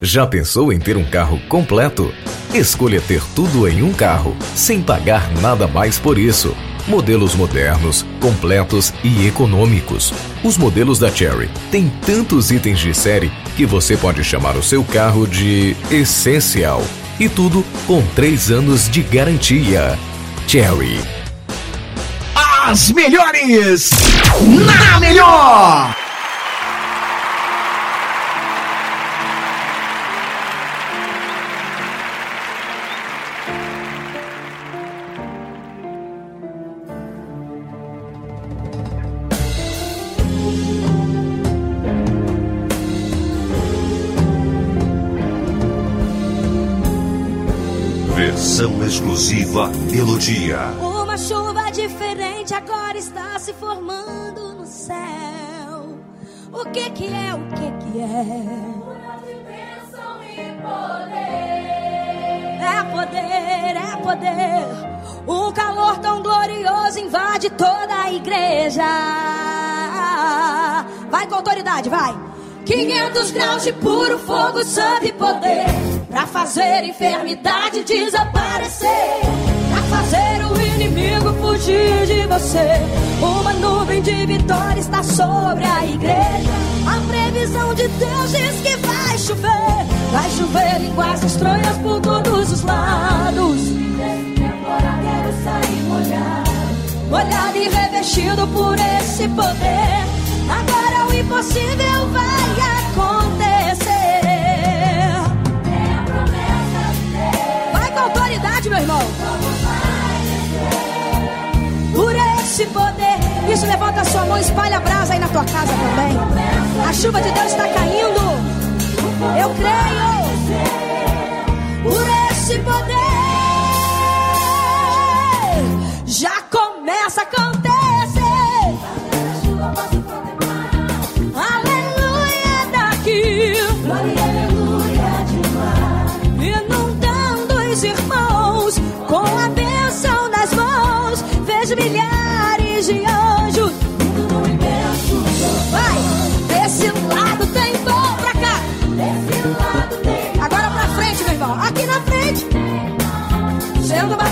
Já pensou em ter um carro completo? Escolha ter tudo em um carro, sem pagar nada mais por isso. Modelos modernos, completos e econômicos. Os modelos da Cherry têm tantos itens de série que você pode chamar o seu carro de essencial. E tudo com 3 anos de garantia. Cherry. As melhores na melhor! Versão exclusiva Melodia. Uma chuva diferente agora está se formando no céu. O que que é? O que que é? É poder, é poder. Um calor tão glorioso invade toda a igreja. Vai com autoridade, vai. 500 graus de puro fogo, santo e poder. Pra fazer enfermidade desaparecer. Pra fazer o inimigo fugir de você. Uma nuvem de vitória está sobre a igreja. A previsão de Deus diz que vai chover. Vai chover línguas estranhas por todos os lados. Quero sair molhado. Molhado e revestido por esse poder. Agora impossível vai acontecer. Vai com autoridade, meu irmão. Por esse poder. Isso, levanta a sua mão, espalha a brasa aí na tua casa também. A chuva de Deus está caindo. Eu creio. Por esse poder. Já começa a acontecer.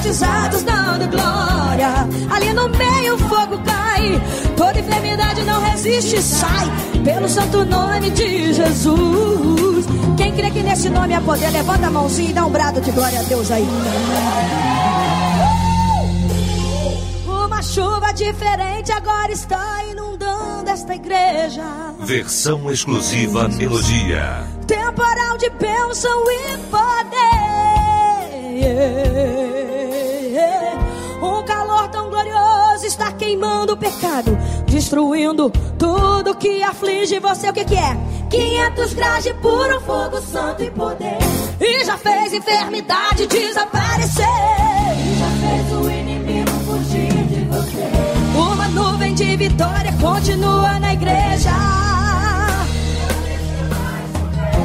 Batizados, dando glória. Ali no meio o fogo cai. Toda enfermidade não resiste, sai. Pelo santo nome de Jesus. Quem crê que nesse nome há poder, levanta a mãozinha e dá um brado de glória a Deus aí. Uma chuva diferente agora está inundando esta igreja. Versão exclusiva Melodia. temporal de bênção e poder. Está queimando o pecado, destruindo tudo que aflige você. O que, que é? 500 graus de puro fogo, santo e poder. E já fez enfermidade desaparecer. E já fez o inimigo fugir de você. Uma nuvem de vitória continua na igreja.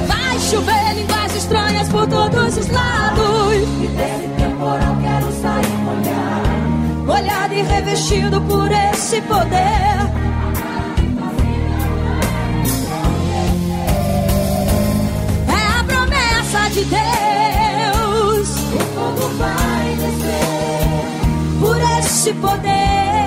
Vai chover línguas estranhas por todos os lados. E desse temporal quero sair molhado. Molhado e revestido por esse poder. É a promessa de Deus. O fogo vai descer por esse poder.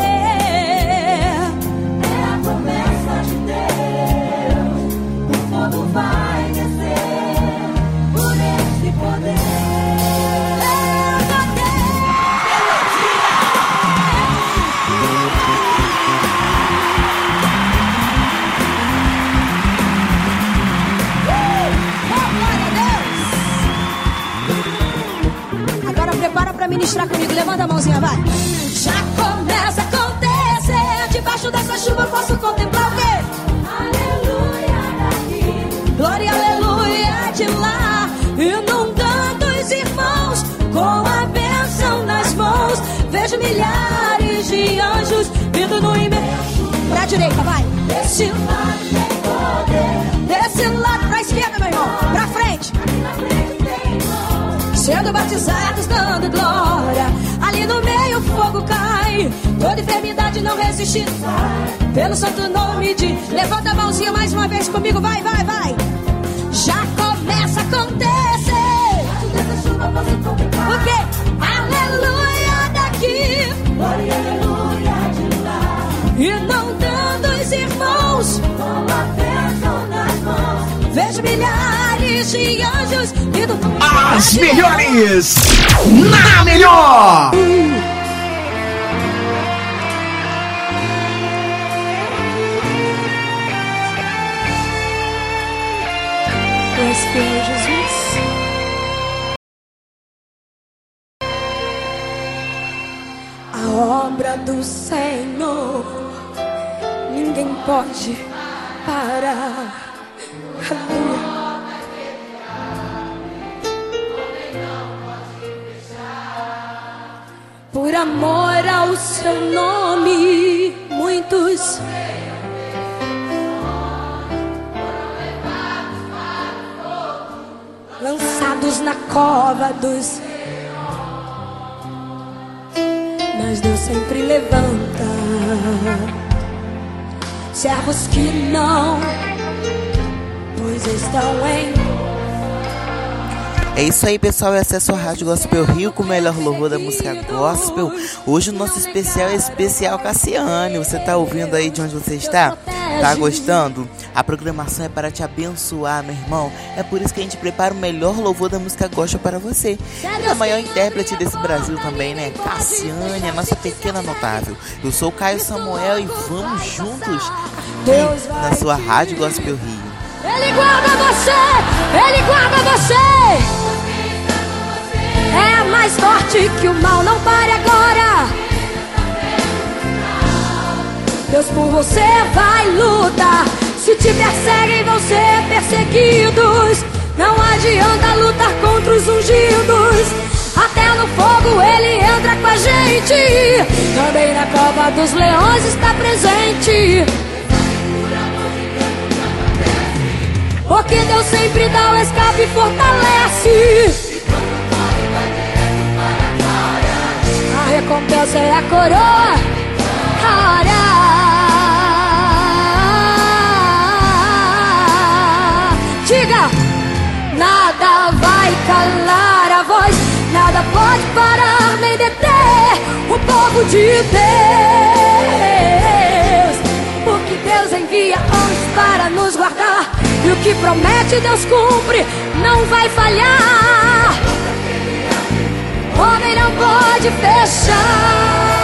Misturar comigo, levanta a mãozinha, vai. Já começa a acontecer. Debaixo dessa chuva posso contemplar o quê? Aleluia daqui. Glória, aleluia de lá. Inundando os irmãos com a bênção nas mãos. Vejo milhares de anjos vindo no imenso. Pra direita, vai. Desse lado tem poder. Desse lado pra esquerda, meu irmão. Pra frente. Sendo batizados, dando glória. Ali no meio o fogo cai. Toda enfermidade não resiste. Pelo santo nome de. Levanta a mãozinha mais uma vez comigo. Vai, vai, vai. Já começa a acontecer. O quê? Aleluia daqui. Glória, aleluia de lá. Inundando os irmãos. Com a nas mãos. Vejo milhares. As melhores na melhor. Fiel, Jesus. A obra do Senhor ninguém pode parar. Aleluia. Por amor ao seu nome, muitos lançados na cova dos. Mas Deus sempre levanta servos que não, pois estão em. É isso aí, pessoal. Essa é a sua Rádio Gospel Rio com o melhor louvor da música gospel. Hoje o nosso especial é especial Cassiane. Você tá ouvindo aí de onde você está? Tá gostando? A programação é para te abençoar, meu irmão. É por isso que a gente prepara o melhor louvor da música gospel para você. E a maior intérprete desse Brasil também, né? Cassiane, a nossa pequena notável. Eu sou o Caio Samuel e vamos juntos aqui na sua Rádio Gospel Rio. Ele guarda você, ele guarda você. Mais forte que o mal, não pare agora. Deus por você vai lutar. Se te perseguem, vão ser perseguidos. Não adianta lutar contra os ungidos. Até no fogo ele entra com a gente. Também na cova dos leões está presente. Porque Deus sempre dá o escape e fortalece. Recompensa é a coroa. Ora. Diga, nada vai calar a voz, nada pode parar nem deter o povo de Deus. Porque Deus envia anjos para nos guardar. E o que promete Deus cumpre, não vai falhar. Não pode fechar.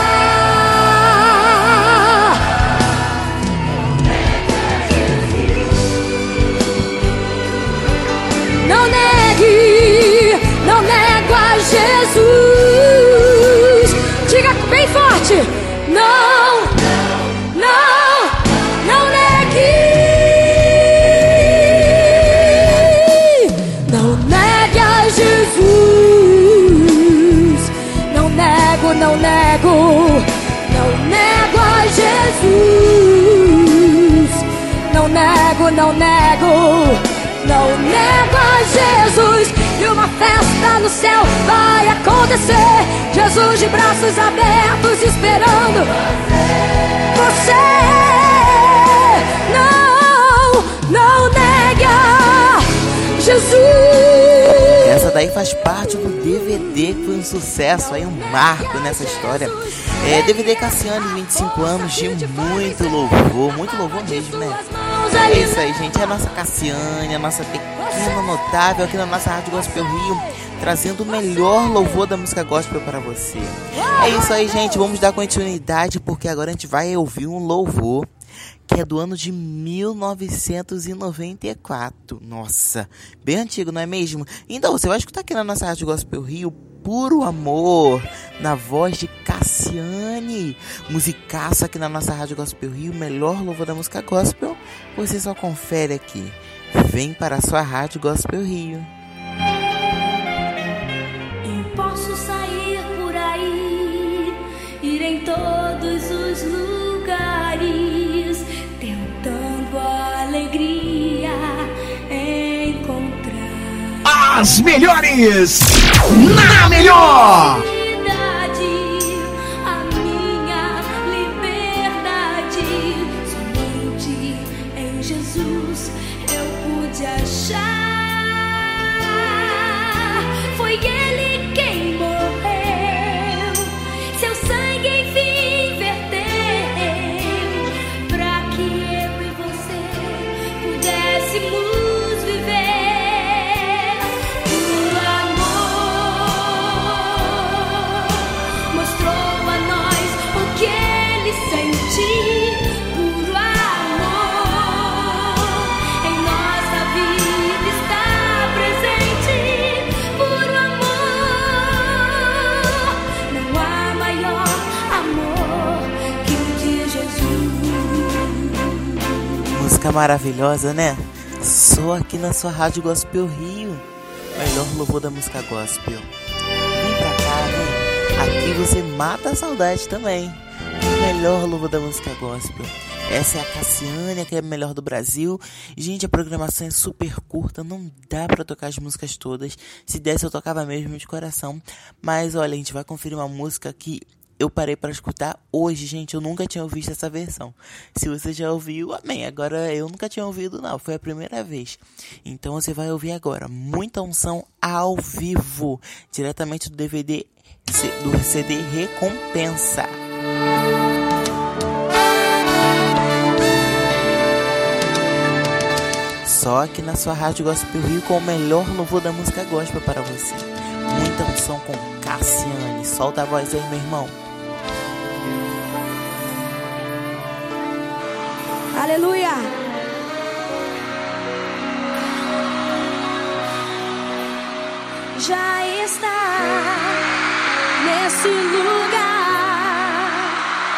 Não nego. Não nego a Jesus. E uma festa no céu vai acontecer. Jesus de braços abertos esperando você. Não, não negue a Jesus. Essa daí faz parte do DVD que foi um sucesso, aí um marco nessa história. É, DVD Cassiane, 25 anos de muito louvor, muito louvor mesmo, né? É isso aí, gente. É a nossa Cassiane, a nossa pequena notável aqui na nossa Rádio Gospel Rio, trazendo o melhor louvor da música gospel para você. É isso aí, gente. Vamos dar continuidade porque agora a gente vai ouvir um louvor que é do ano de 1994. Nossa, bem antigo, não é mesmo? Então, você vai escutar aqui na nossa Rádio Gospel Rio Puro Amor, na voz de Cassiane. Musicaça aqui na nossa Rádio Gospel Rio, melhor louvor da música gospel. Você só confere aqui. Vem para a sua Rádio Gospel Rio. As melhores na melhor. Maravilhosa, né? Só aqui na sua Rádio Gospel Rio. Melhor louvor da música gospel. Vem pra cá, vem. Aqui você mata a saudade também. Melhor louvor da música gospel. Essa é a Cassiane, que é a melhor do Brasil. Gente, a programação é super curta, não dá pra tocar as músicas todas. Se desse, eu tocava mesmo de coração. Mas olha, a gente vai conferir uma música que eu parei para escutar hoje, gente. Eu nunca tinha ouvido essa versão. Se você já ouviu, amém. Agora eu nunca tinha ouvido, não. Foi a primeira vez. Então você vai ouvir agora. Muita unção ao vivo. Diretamente do DVD, do CD Recompensa. Só aqui na sua Rádio Gospel Rio com o melhor louvor da música gospel para você. Muita unção com Cassiane. Solta a voz aí, meu irmão. Aleluia. Já está nesse lugar.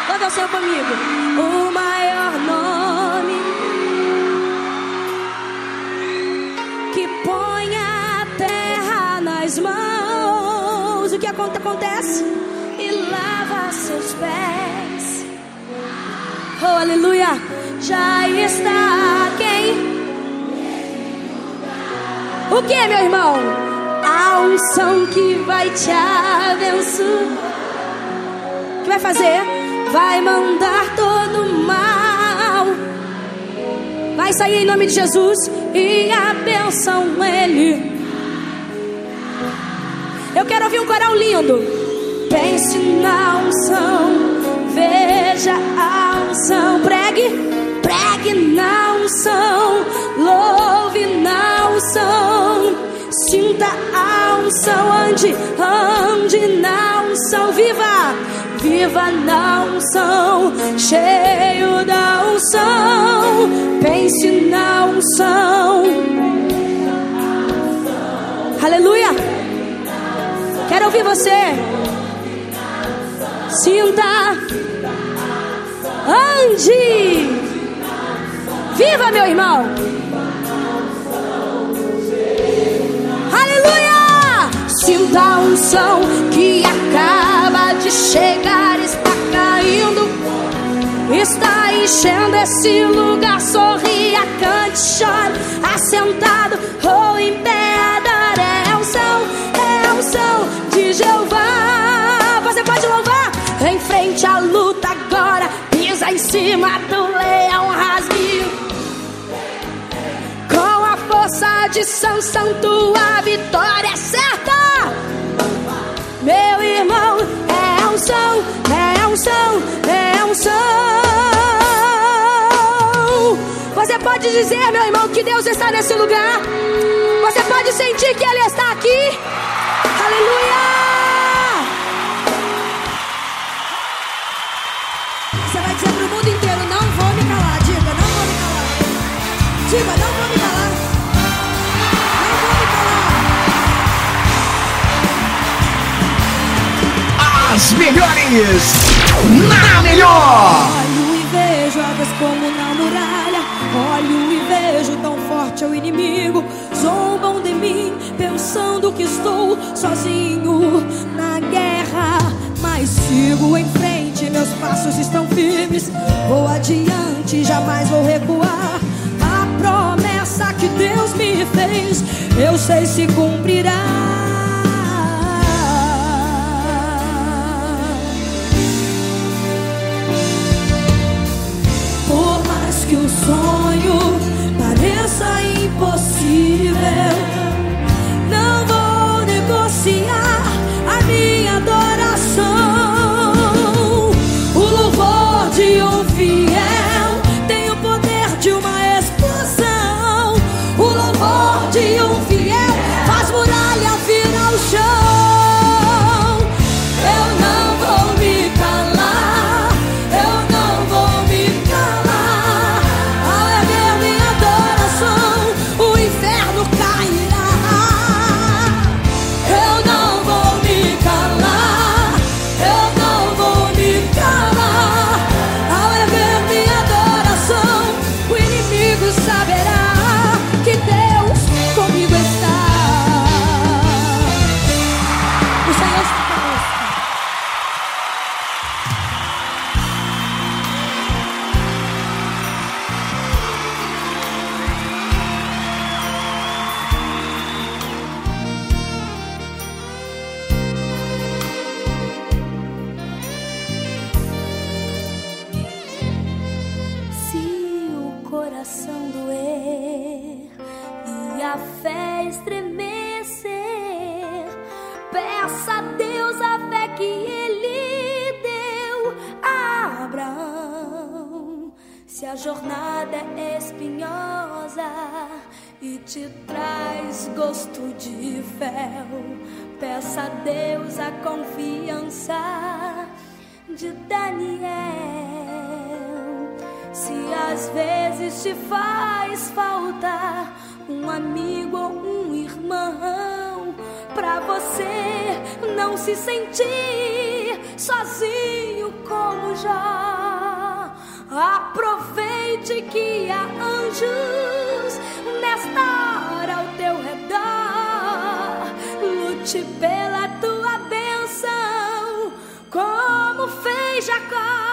Toca o seu comigo. O maior nome que põe a terra nas mãos. O que aconte- acontece? E lava seus pés. Oh, aleluia! Já está quem? O que, meu irmão? A unção que vai te abençoar. O que vai fazer? Vai mandar todo mal. Vai sair em nome de Jesus e a bênção ele. Eu quero ouvir um coral lindo. Pense na unção, veja a unção. Pregue, pregue na unção, louve na unção. Sinta a unção, ande, ande na unção. Viva, viva na unção, cheio da unção. Pense na unção. Aleluia. Quero ouvir você. Sinta. Ande. Viva, meu irmão. Aleluia. Sinta a unção que acaba de chegar. Está caindo. Está enchendo esse lugar. Sorria, cante, chore. Assentado ou em pé. Em cima do leão rasgue. Com a força de Sansão, tua vitória é certa. Meu irmão, é unção, é unção, é unção. Você pode dizer, meu irmão, que Deus está nesse lugar. Você pode sentir que Ele está aqui. Aleluia! Diga, não vou me calar. Não vou me calar. As melhores na melhor. Olho e vejo águas como na muralha. Olho e vejo tão forte é o inimigo. Zombam de mim, pensando que estou sozinho na guerra. Mas sigo em frente, meus passos estão firmes. Vou adiante, jamais vou recuar. Promessa que Deus me fez, eu sei se cumprirá. Te faz falta um amigo ou um irmão, pra você não se sentir sozinho como já. Aproveite que há anjos nesta hora ao teu redor. Lute pela tua bênção, como fez Jacó.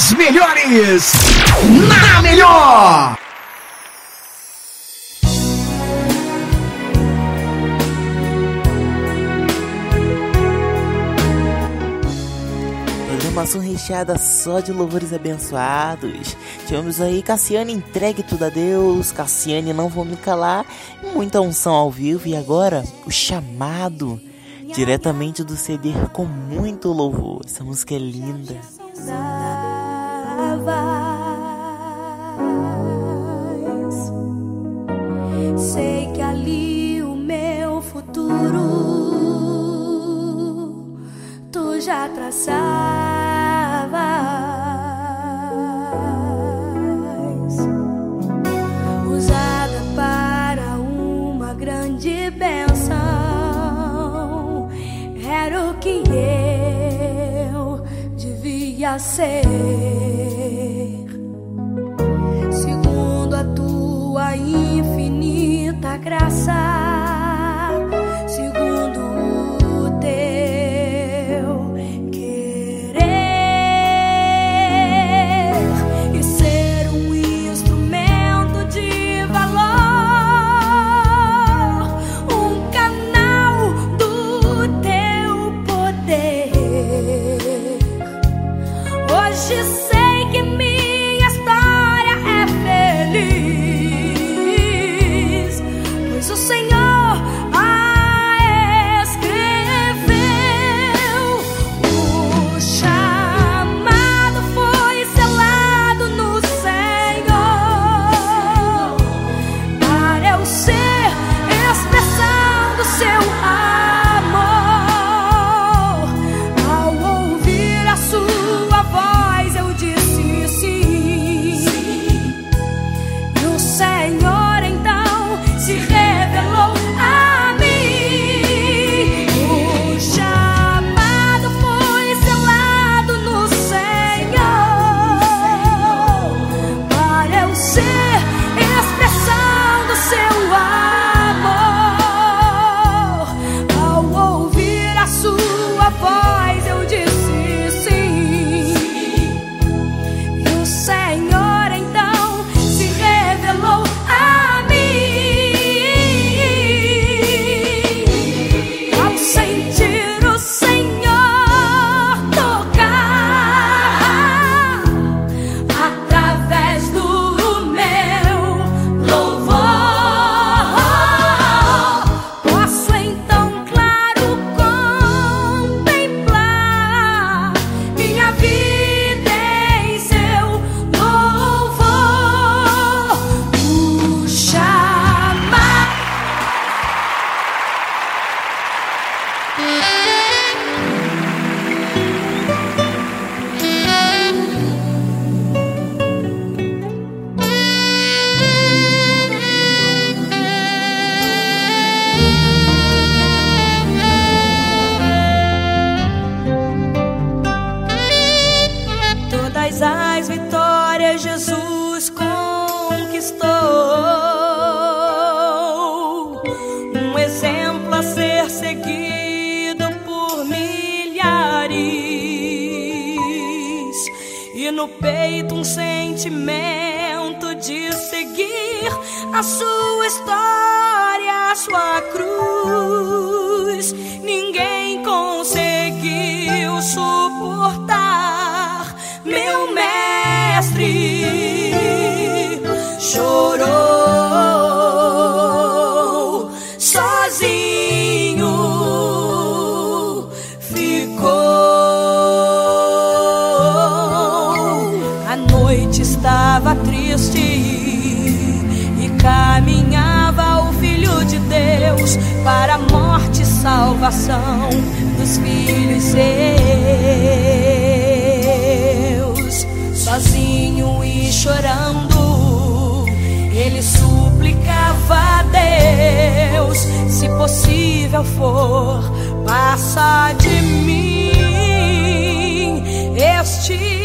das melhores, na melhor! Programação recheada só de louvores abençoados. Tivemos aí Cassiane entregue tudo a Deus, Cassiane não vou me calar, muita unção ao vivo e agora o chamado diretamente do CD com muito louvor. Essa música é linda vais. Sei que ali o meu futuro tu já traçavas. Usada para uma grande benção, era o que eu devia ser. a sua história, a sua cruz. Ninguém conseguiu suportar. Meu mestre chorou. Deus para a morte e salvação dos filhos seus. Sozinho e chorando, ele suplicava a Deus: se possível for, passa de mim este.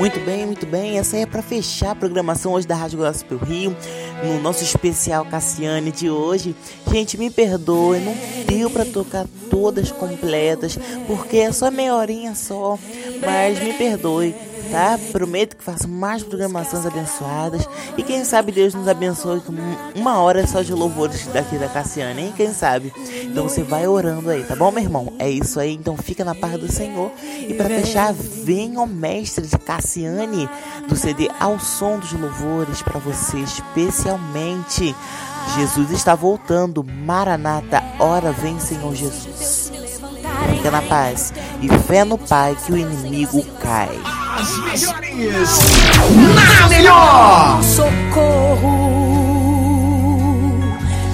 Muito bem, muito bem. Essa aí é pra fechar a programação hoje da Rádio Gospel Rio, no nosso especial Cassiane de hoje. Gente, me perdoe, não deu pra tocar todas completas, porque é só meia horinha só, mas me perdoe. Tá? Prometo que faço mais programações abençoadas e quem sabe Deus nos abençoe com uma hora só de louvores daqui da Cassiane, hein? Quem sabe? Então você vai orando aí, tá bom, meu irmão? É isso aí, então fica na paz do Senhor. E para fechar, venha o mestre de Cassiane do CD Ao Som dos Louvores para você especialmente. Jesus está voltando, Maranata, ora vem Senhor Jesus. Fica na paz e fé no Pai que o inimigo cai. As melhores na melhor. socorro.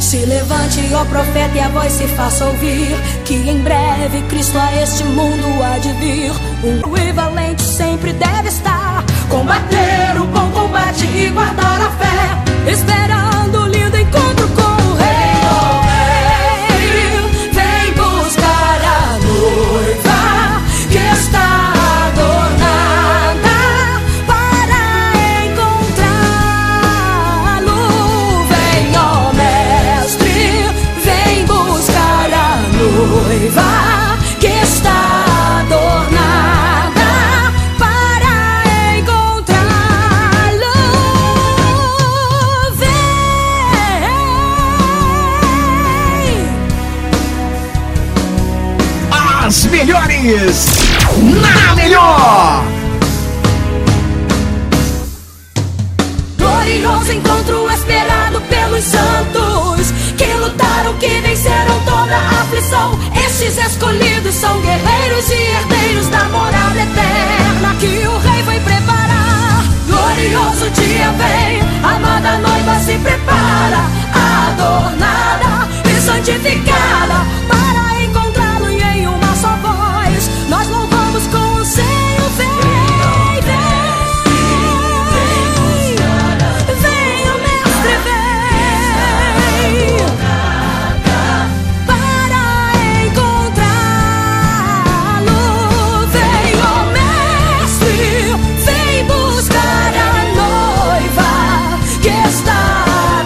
Se levante, ó profeta, e a voz se faça ouvir. Que em breve Cristo a este mundo há de vir. Um equivalente sempre deve estar. Combater o bom combate e guardar a fé. Esperando As melhores na melhor. Glorioso encontro esperado pelos santos que lutaram, que venceram toda a aflição. Estes escolhidos são guerreiros e herdeiros da morada eterna que o rei vai preparar. Glorioso dia vem, amada noiva se prepara, adornada e santificada